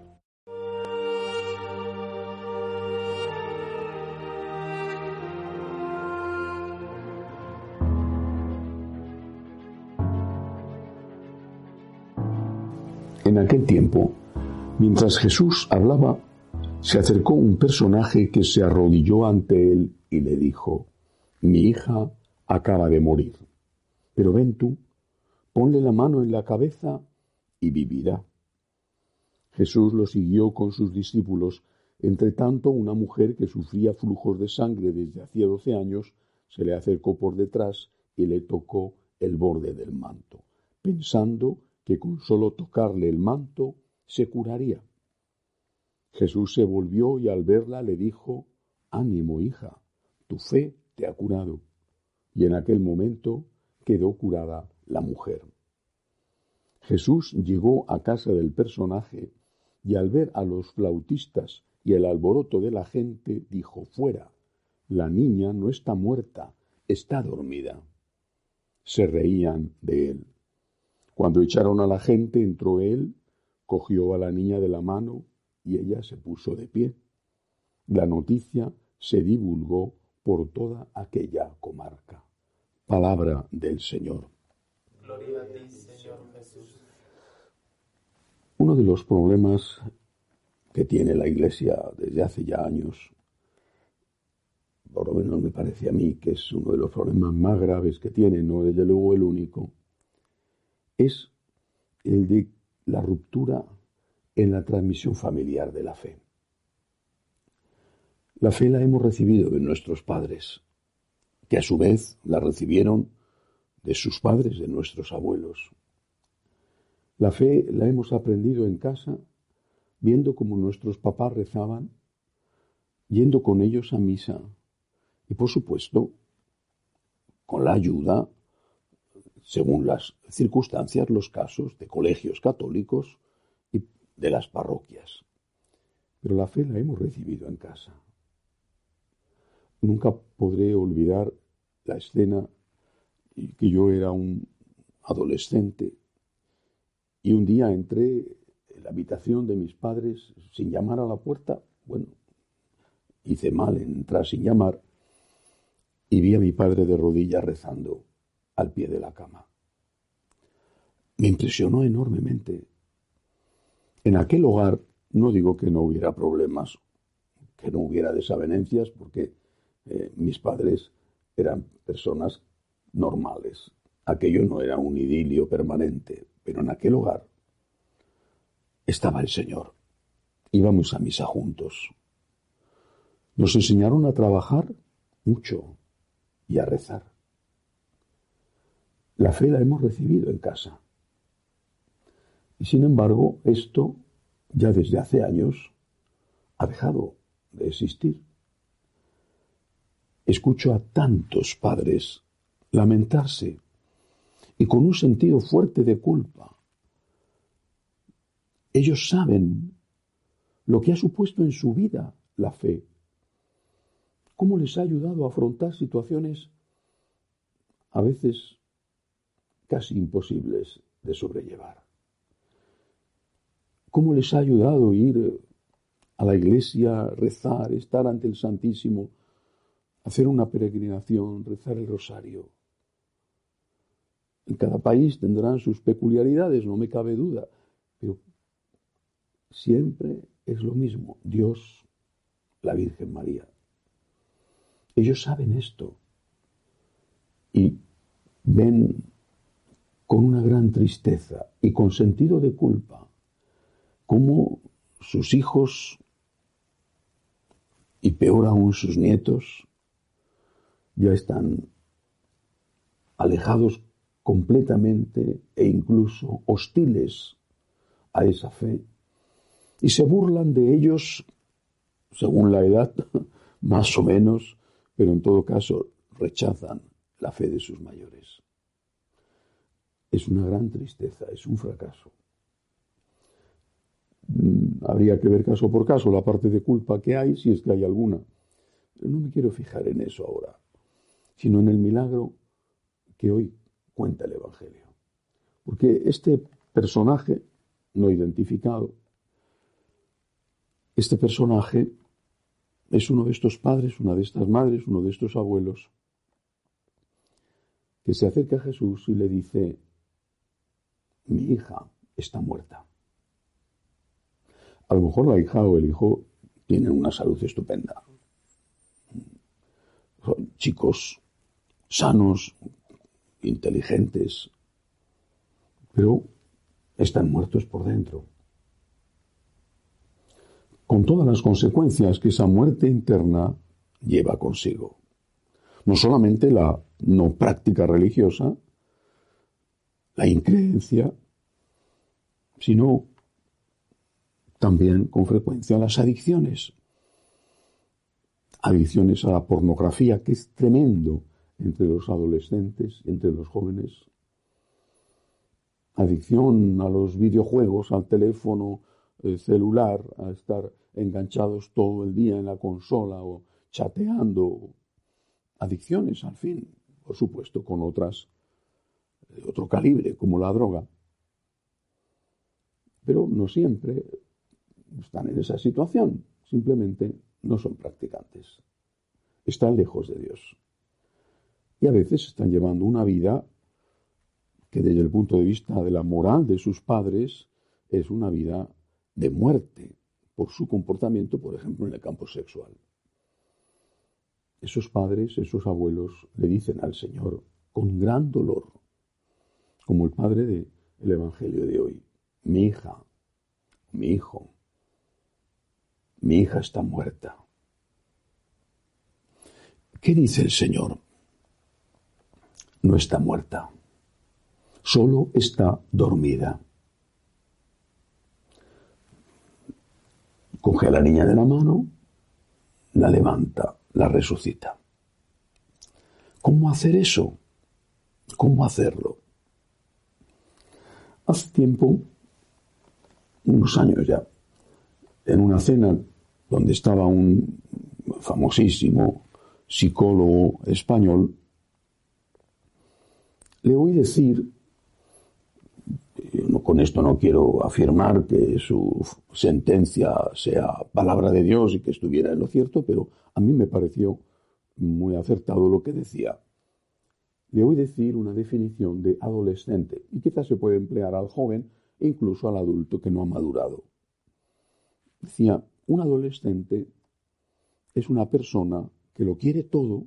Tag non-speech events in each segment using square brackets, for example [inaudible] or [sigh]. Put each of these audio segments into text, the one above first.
aquel mientras Jesús hablaba, se acercó un personaje que se arrodilló ante él y le dijo, Mi hija acaba de morir, pero ven tú, ponle la mano en la cabeza y vivirá. Jesús lo siguió con sus discípulos. Entre tanto, una mujer que sufría flujos de sangre desde hacía doce años se le acercó por detrás y le tocó el borde del manto, pensando que con solo tocarle el manto se curaría. Jesús se volvió y al verla le dijo, Ánimo, hija, tu fe te ha curado. Y en aquel momento quedó curada la mujer. Jesús llegó a casa del personaje y al ver a los flautistas y el alboroto de la gente, dijo, Fuera, la niña no está muerta, está dormida. Se reían de él. Cuando echaron a la gente, entró él, cogió a la niña de la mano y ella se puso de pie. La noticia se divulgó por toda aquella comarca. Palabra del Señor. Gloria a ti, Señor Jesús. Uno de los problemas que tiene la Iglesia desde hace ya años, por lo menos me parece a mí que es uno de los problemas más graves que tiene, no desde luego el único, es el de la ruptura en la transmisión familiar de la fe. La fe la hemos recibido de nuestros padres, que a su vez la recibieron de sus padres, de nuestros abuelos. La fe la hemos aprendido en casa, viendo cómo nuestros papás rezaban, yendo con ellos a misa y, por supuesto, con la ayuda según las circunstancias, los casos de colegios católicos y de las parroquias. Pero la fe la hemos recibido en casa. Nunca podré olvidar la escena que yo era un adolescente y un día entré en la habitación de mis padres sin llamar a la puerta. Bueno, hice mal en entrar sin llamar y vi a mi padre de rodillas rezando al pie de la cama. Me impresionó enormemente. En aquel hogar no digo que no hubiera problemas, que no hubiera desavenencias, porque eh, mis padres eran personas normales. Aquello no era un idilio permanente, pero en aquel hogar estaba el Señor. Íbamos a misa juntos. Nos enseñaron a trabajar mucho y a rezar. La fe la hemos recibido en casa. Y sin embargo, esto ya desde hace años ha dejado de existir. Escucho a tantos padres lamentarse y con un sentido fuerte de culpa. Ellos saben lo que ha supuesto en su vida la fe, cómo les ha ayudado a afrontar situaciones a veces casi imposibles de sobrellevar. ¿Cómo les ha ayudado ir a la iglesia, rezar, estar ante el Santísimo, hacer una peregrinación, rezar el rosario? En cada país tendrán sus peculiaridades, no me cabe duda, pero siempre es lo mismo, Dios, la Virgen María. Ellos saben esto y ven con una gran tristeza y con sentido de culpa, cómo sus hijos, y peor aún sus nietos, ya están alejados completamente e incluso hostiles a esa fe y se burlan de ellos según la edad, [laughs] más o menos, pero en todo caso rechazan la fe de sus mayores. Es una gran tristeza, es un fracaso. Mm, habría que ver caso por caso la parte de culpa que hay, si es que hay alguna. Pero no me quiero fijar en eso ahora, sino en el milagro que hoy cuenta el Evangelio. Porque este personaje no identificado, este personaje es uno de estos padres, una de estas madres, uno de estos abuelos, que se acerca a Jesús y le dice, mi hija está muerta. A lo mejor la hija o el hijo tienen una salud estupenda. Son chicos sanos, inteligentes, pero están muertos por dentro con todas las consecuencias que esa muerte interna lleva consigo. No solamente la no práctica religiosa, la increencia, sino también con frecuencia las adicciones. Adicciones a la pornografía, que es tremendo entre los adolescentes, entre los jóvenes. Adicción a los videojuegos, al teléfono celular, a estar enganchados todo el día en la consola o chateando. Adicciones, al fin, por supuesto, con otras de otro calibre, como la droga. Pero no siempre están en esa situación, simplemente no son practicantes. Están lejos de Dios. Y a veces están llevando una vida que desde el punto de vista de la moral de sus padres es una vida de muerte, por su comportamiento, por ejemplo, en el campo sexual. Esos padres, esos abuelos le dicen al Señor con gran dolor, como el padre del Evangelio de hoy, mi hija, mi hijo, mi hija está muerta. ¿Qué dice el Señor? No está muerta, solo está dormida. coge a la niña de la mano, la levanta, la resucita. ¿Cómo hacer eso? ¿Cómo hacerlo? Hace tiempo, unos años ya, en una cena donde estaba un famosísimo psicólogo español, le oí decir con esto no quiero afirmar que su sentencia sea palabra de Dios y que estuviera en lo cierto, pero a mí me pareció muy acertado lo que decía. Le oí decir una definición de adolescente y quizás se puede emplear al joven e incluso al adulto que no ha madurado. Decía, un adolescente es una persona que lo quiere todo,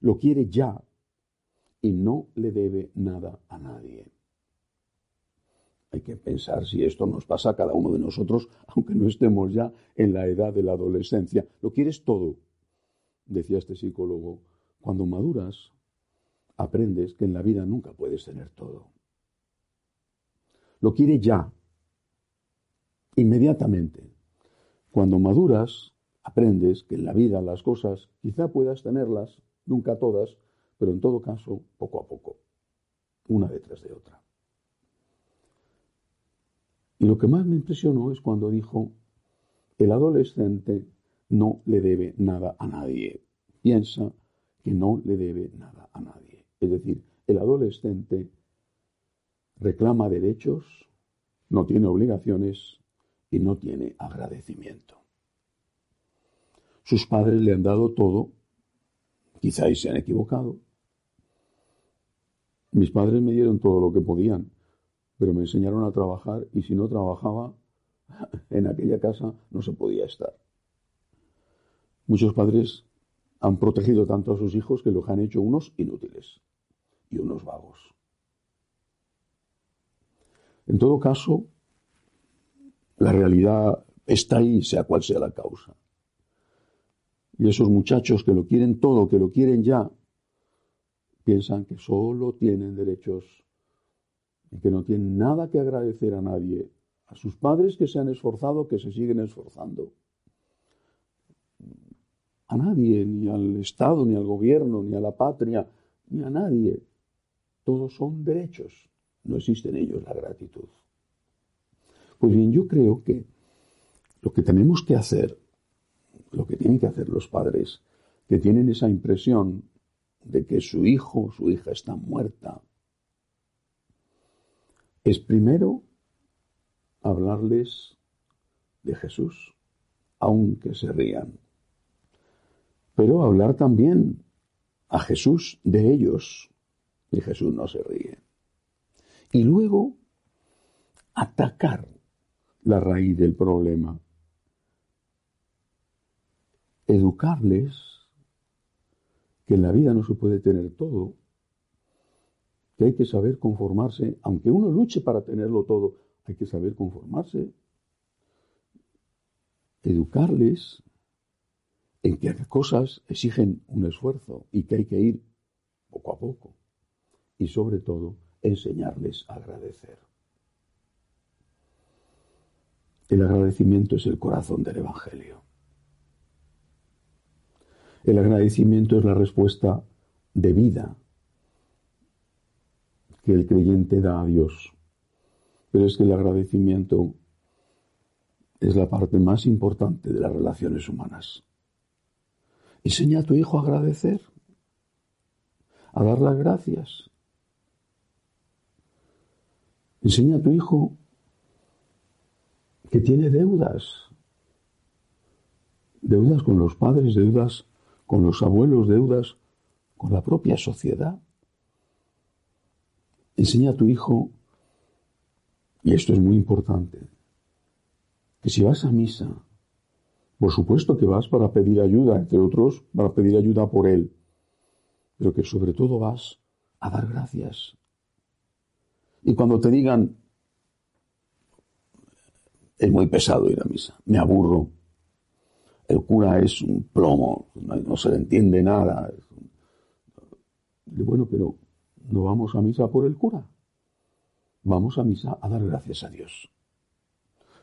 lo quiere ya y no le debe nada a nadie. Hay que pensar si esto nos pasa a cada uno de nosotros, aunque no estemos ya en la edad de la adolescencia. Lo quieres todo, decía este psicólogo. Cuando maduras, aprendes que en la vida nunca puedes tener todo. Lo quieres ya, inmediatamente. Cuando maduras, aprendes que en la vida las cosas quizá puedas tenerlas, nunca todas, pero en todo caso, poco a poco, una detrás de otra. Y lo que más me impresionó es cuando dijo, el adolescente no le debe nada a nadie. Piensa que no le debe nada a nadie. Es decir, el adolescente reclama derechos, no tiene obligaciones y no tiene agradecimiento. Sus padres le han dado todo, quizás se han equivocado. Mis padres me dieron todo lo que podían, pero me enseñaron a trabajar y si no trabajaba [laughs] en aquella casa no se podía estar. Muchos padres han protegido tanto a sus hijos que los han hecho unos inútiles y unos vagos. En todo caso, la realidad está ahí, sea cual sea la causa. Y esos muchachos que lo quieren todo, que lo quieren ya, piensan que solo tienen derechos y que no tienen nada que agradecer a nadie a sus padres que se han esforzado, que se siguen esforzando. A nadie, ni al Estado, ni al gobierno, ni a la patria, ni a nadie. Todos son derechos. No existe en ellos la gratitud. Pues bien, yo creo que lo que tenemos que hacer, lo que tienen que hacer los padres, que tienen esa impresión de que su hijo o su hija está muerta, es primero hablarles de Jesús, aunque se rían, pero hablar también a Jesús de ellos, y Jesús no se ríe. Y luego atacar la raíz del problema, educarles que en la vida no se puede tener todo, que hay que saber conformarse, aunque uno luche para tenerlo todo, hay que saber conformarse, educarles en que cosas exigen un esfuerzo y que hay que ir poco a poco. Y sobre todo, enseñarles a agradecer. El agradecimiento es el corazón del Evangelio. El agradecimiento es la respuesta de vida que el creyente da a Dios. Pero es que el agradecimiento es la parte más importante de las relaciones humanas. Enseña a tu hijo a agradecer, a dar las gracias. Enseña a tu hijo que tiene deudas, deudas con los padres, deudas con los abuelos, deudas con la propia sociedad. Enseña a tu hijo, y esto es muy importante, que si vas a misa, por supuesto que vas para pedir ayuda, entre otros, para pedir ayuda por él, pero que sobre todo vas a dar gracias. Y cuando te digan, es muy pesado ir a misa, me aburro, el cura es un plomo, no, se le entiende nada. Bueno, pero no vamos a misa por el cura, vamos a misa a dar gracias a Dios.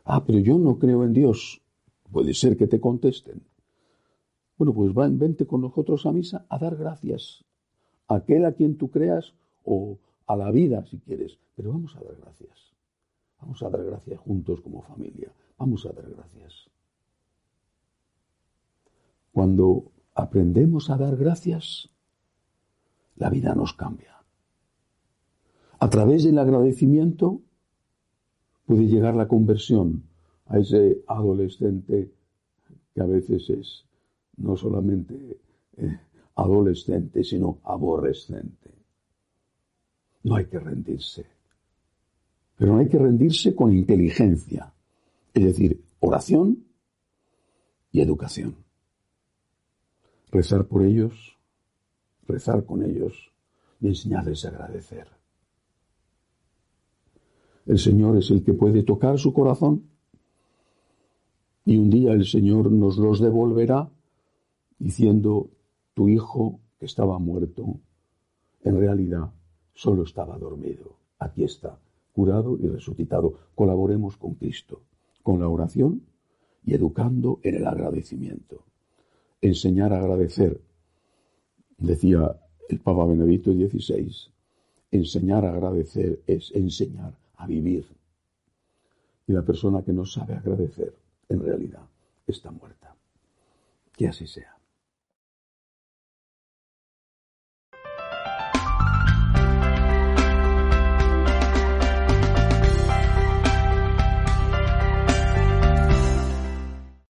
Ah, pero yo no creo en Dios. Puede ser que te contesten. Bueno, pues vente con nosotros a misa a dar gracias. A aquel a quien tú creas o a la vida si quieres. Pero vamos a dar gracias. Vamos a dar gracias juntos como familia. Vamos a dar gracias. Cuando aprendemos a dar gracias, la vida nos cambia. A través del agradecimiento puede llegar la conversión a ese adolescente que a veces es no solamente eh, adolescente, sino aborrecente. No hay que rendirse. Pero no hay que rendirse con inteligencia, es decir, oración y educación rezar por ellos, rezar con ellos y enseñarles a agradecer. El Señor es el que puede tocar su corazón y un día el Señor nos los devolverá diciendo, tu hijo que estaba muerto, en realidad solo estaba dormido. Aquí está, curado y resucitado. Colaboremos con Cristo, con la oración y educando en el agradecimiento enseñar a agradecer. Decía el Papa Benedicto XVI, enseñar a agradecer es enseñar a vivir. Y la persona que no sabe agradecer, en realidad, está muerta. Que así sea.